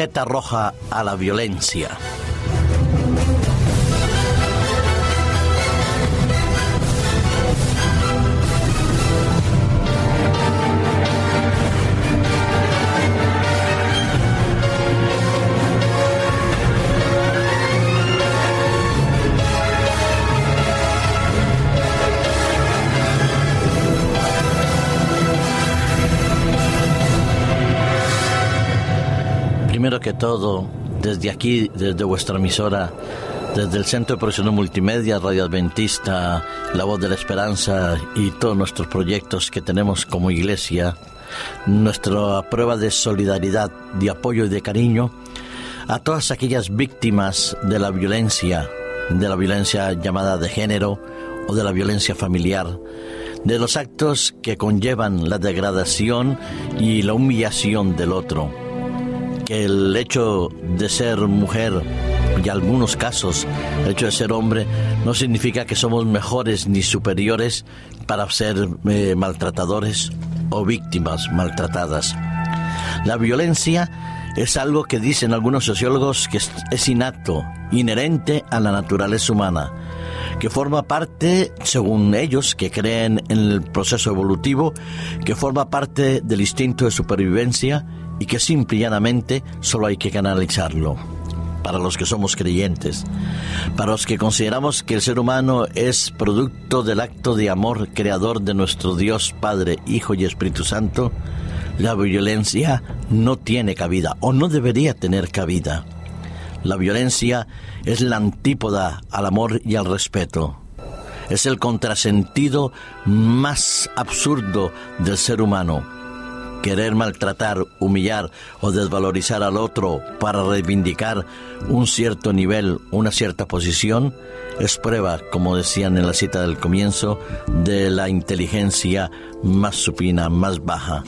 tarjeta roja a la violencia. Primero que todo, desde aquí, desde vuestra emisora, desde el Centro de Profesional Multimedia, Radio Adventista, La Voz de la Esperanza y todos nuestros proyectos que tenemos como iglesia, nuestra prueba de solidaridad, de apoyo y de cariño a todas aquellas víctimas de la violencia, de la violencia llamada de género o de la violencia familiar, de los actos que conllevan la degradación y la humillación del otro el hecho de ser mujer y algunos casos el hecho de ser hombre no significa que somos mejores ni superiores para ser eh, maltratadores o víctimas maltratadas. La violencia es algo que dicen algunos sociólogos que es innato, inherente a la naturaleza humana, que forma parte, según ellos, que creen en el proceso evolutivo, que forma parte del instinto de supervivencia y que simple y llanamente solo hay que canalizarlo. Para los que somos creyentes, para los que consideramos que el ser humano es producto del acto de amor creador de nuestro Dios Padre, Hijo y Espíritu Santo, la violencia no tiene cabida o no debería tener cabida. La violencia es la antípoda al amor y al respeto. Es el contrasentido más absurdo del ser humano querer maltratar, humillar o desvalorizar al otro para reivindicar un cierto nivel, una cierta posición, es prueba, como decían en la cita del comienzo, de la inteligencia más supina, más baja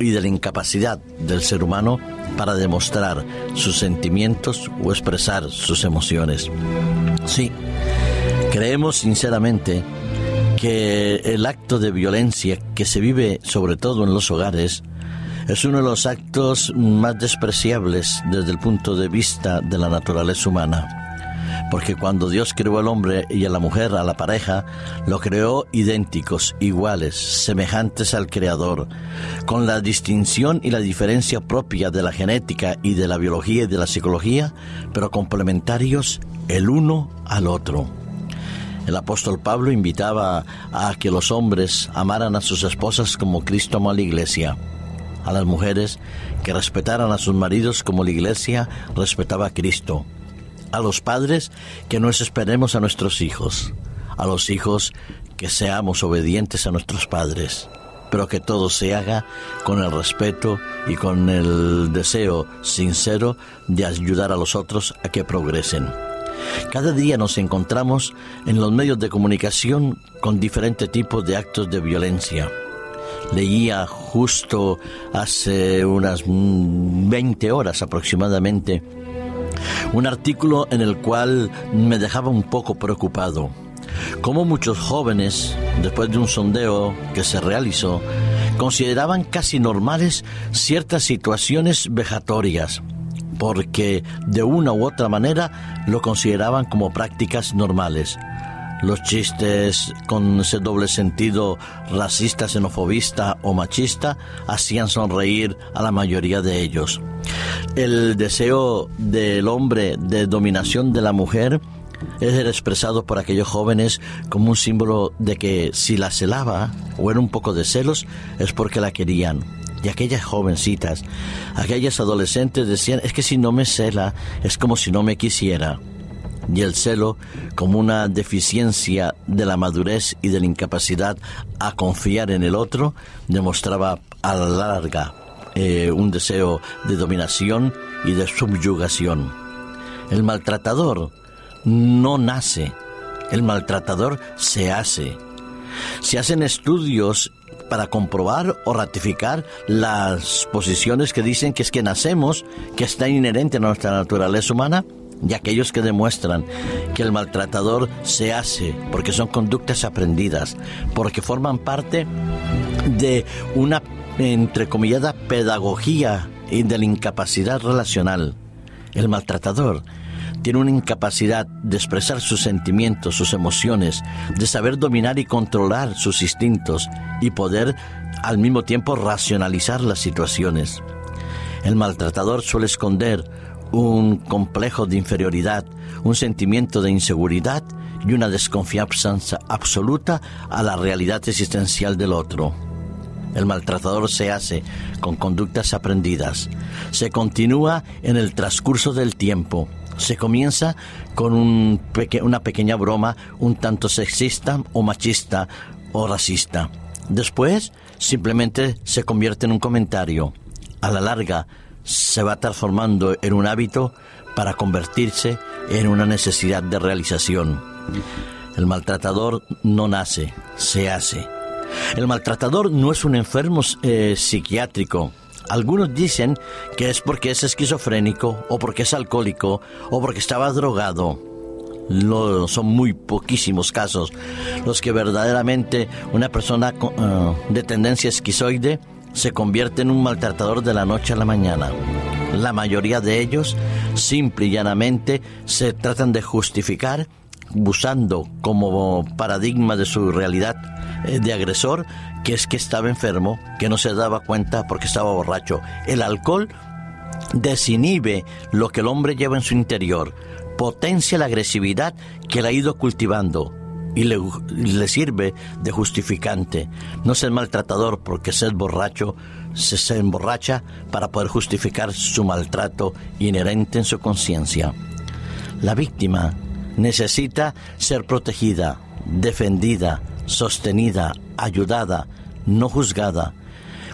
y de la incapacidad del ser humano para demostrar sus sentimientos o expresar sus emociones. Sí, creemos sinceramente que el acto de violencia que se vive sobre todo en los hogares es uno de los actos más despreciables desde el punto de vista de la naturaleza humana. Porque cuando Dios creó al hombre y a la mujer, a la pareja, lo creó idénticos, iguales, semejantes al Creador, con la distinción y la diferencia propia de la genética y de la biología y de la psicología, pero complementarios el uno al otro. El apóstol Pablo invitaba a que los hombres amaran a sus esposas como Cristo amó a la iglesia a las mujeres que respetaran a sus maridos como la iglesia respetaba a Cristo, a los padres que nos esperemos a nuestros hijos, a los hijos que seamos obedientes a nuestros padres, pero que todo se haga con el respeto y con el deseo sincero de ayudar a los otros a que progresen. Cada día nos encontramos en los medios de comunicación con diferentes tipos de actos de violencia. Leía justo hace unas 20 horas aproximadamente un artículo en el cual me dejaba un poco preocupado. Como muchos jóvenes, después de un sondeo que se realizó, consideraban casi normales ciertas situaciones vejatorias, porque de una u otra manera lo consideraban como prácticas normales los chistes con ese doble sentido racista, xenofobista o machista hacían sonreír a la mayoría de ellos. El deseo del hombre de dominación de la mujer es expresado por aquellos jóvenes como un símbolo de que si la celaba o era un poco de celos es porque la querían. Y aquellas jovencitas, aquellas adolescentes decían, es que si no me cela, es como si no me quisiera y el celo como una deficiencia de la madurez y de la incapacidad a confiar en el otro, demostraba a la larga eh, un deseo de dominación y de subyugación. El maltratador no nace, el maltratador se hace. Se hacen estudios para comprobar o ratificar las posiciones que dicen que es que nacemos, que está inherente a nuestra naturaleza humana, y aquellos que demuestran que el maltratador se hace porque son conductas aprendidas, porque forman parte de una entrecomillada pedagogía y de la incapacidad relacional. El maltratador tiene una incapacidad de expresar sus sentimientos, sus emociones, de saber dominar y controlar sus instintos y poder al mismo tiempo racionalizar las situaciones. El maltratador suele esconder un complejo de inferioridad, un sentimiento de inseguridad y una desconfianza absoluta a la realidad existencial del otro. El maltratador se hace con conductas aprendidas. Se continúa en el transcurso del tiempo. Se comienza con una pequeña broma un tanto sexista o machista o racista. Después simplemente se convierte en un comentario. A la larga se va transformando en un hábito para convertirse en una necesidad de realización. El maltratador no nace, se hace. El maltratador no es un enfermo eh, psiquiátrico. Algunos dicen que es porque es esquizofrénico o porque es alcohólico o porque estaba drogado. Son muy poquísimos casos los que verdaderamente una persona eh, de tendencia esquizoide se convierte en un maltratador de la noche a la mañana. La mayoría de ellos, simple y llanamente, se tratan de justificar usando como paradigma de su realidad eh, de agresor que es que estaba enfermo, que no se daba cuenta porque estaba borracho. El alcohol desinhibe lo que el hombre lleva en su interior, potencia la agresividad que él ha ido cultivando y le, sirve de justificante. No es el maltratador porque ser borracho se emborracha para poder justificar su maltrato inherente en su conciencia. La víctima necesita ser protegida, defendida, sostenida, ayudada, no juzgada.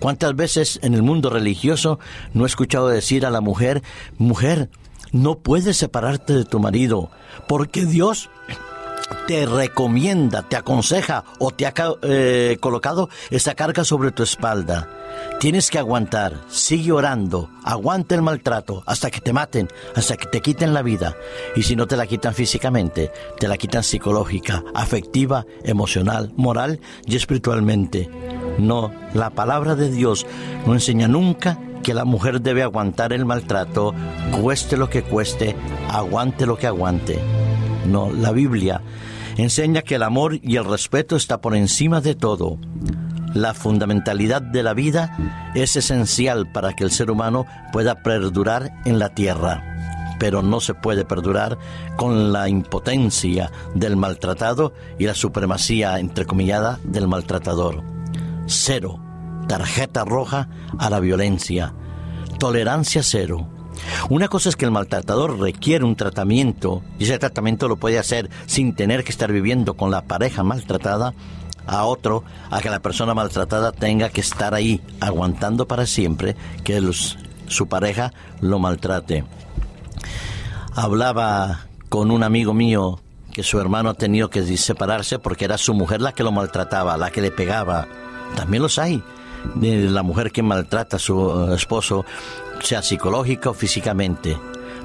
¿Cuántas veces en el mundo religioso no he escuchado decir a la mujer, mujer, no puedes separarte de tu marido, porque Dios te recomienda, te aconseja o te ha eh, colocado esa carga sobre tu espalda. Tienes que aguantar, sigue orando, aguanta el maltrato hasta que te maten, hasta que te quiten la vida. Y si no te la quitan físicamente, te la quitan psicológica, afectiva, emocional, moral y espiritualmente. No, la palabra de Dios no enseña nunca que la mujer debe aguantar el maltrato, cueste lo que cueste, aguante lo que aguante. No, la Biblia enseña que el amor y el respeto está por encima de todo. La fundamentalidad de la vida es esencial para que el ser humano pueda perdurar en la tierra, pero no se puede perdurar con la impotencia del maltratado y la supremacía entrecomillada del maltratador. Cero. Tarjeta roja a la violencia. Tolerancia cero. Una cosa es que el maltratador requiere un tratamiento y ese tratamiento lo puede hacer sin tener que estar viviendo con la pareja maltratada a otro a que la persona maltratada tenga que estar ahí aguantando para siempre que su pareja lo maltrate. Hablaba con un amigo mío que su hermano ha tenido que separarse porque era su mujer la que lo maltrataba, la que le pegaba. También los hay. De la mujer que maltrata a su esposo sea psicológica o físicamente.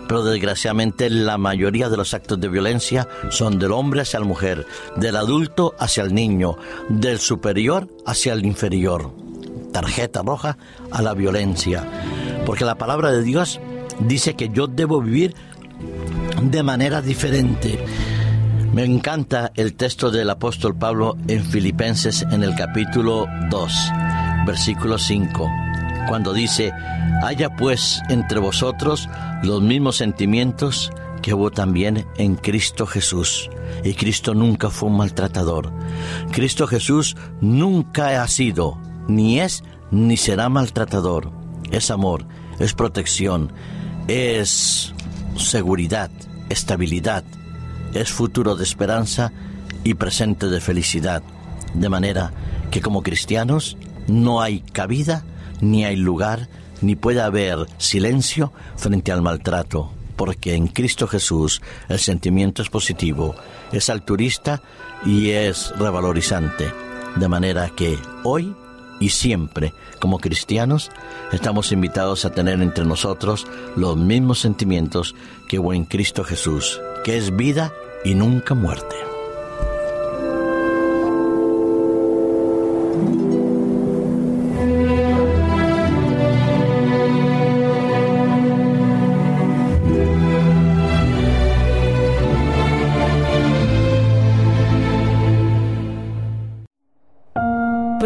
Pero desgraciadamente la mayoría de los actos de violencia son del hombre hacia la mujer, del adulto hacia el niño, del superior hacia el inferior. Tarjeta roja a la violencia. Porque la palabra de Dios dice que yo debo vivir de manera diferente. Me encanta el texto del apóstol Pablo en Filipenses en el capítulo 2, versículo 5 cuando dice, haya pues entre vosotros los mismos sentimientos que hubo también en Cristo Jesús. Y Cristo nunca fue un maltratador. Cristo Jesús nunca ha sido, ni es, ni será maltratador. Es amor, es protección, es seguridad, estabilidad, es futuro de esperanza y presente de felicidad. De manera que como cristianos no hay cabida ni hay lugar, ni puede haber silencio frente al maltrato, porque en Cristo Jesús el sentimiento es positivo, es altruista y es revalorizante. De manera que hoy y siempre, como cristianos, estamos invitados a tener entre nosotros los mismos sentimientos que hubo en Cristo Jesús, que es vida y nunca muerte.